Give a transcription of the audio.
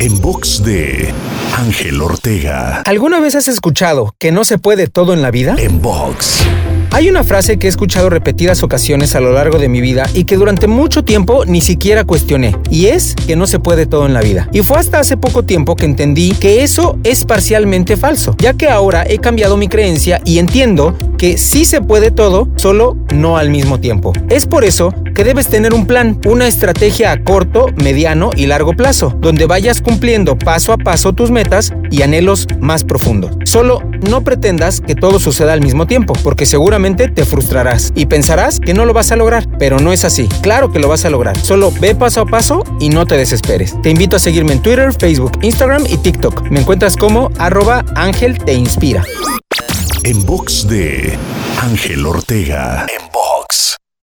En box de Ángel Ortega. ¿Alguna vez has escuchado que no se puede todo en la vida? En box. Hay una frase que he escuchado repetidas ocasiones a lo largo de mi vida y que durante mucho tiempo ni siquiera cuestioné, y es que no se puede todo en la vida. Y fue hasta hace poco tiempo que entendí que eso es parcialmente falso, ya que ahora he cambiado mi creencia y entiendo que sí se puede todo, solo no al mismo tiempo. Es por eso que debes tener un plan, una estrategia a corto, mediano y largo plazo, donde vayas cumpliendo paso a paso tus metas y anhelos más profundos. Solo no pretendas que todo suceda al mismo tiempo, porque seguramente te frustrarás y pensarás que no lo vas a lograr, pero no es así. Claro que lo vas a lograr. Solo ve paso a paso y no te desesperes. Te invito a seguirme en Twitter, Facebook, Instagram y TikTok. Me encuentras como arroba Ángel Te Inspira. En box de Ángel Ortega. En box.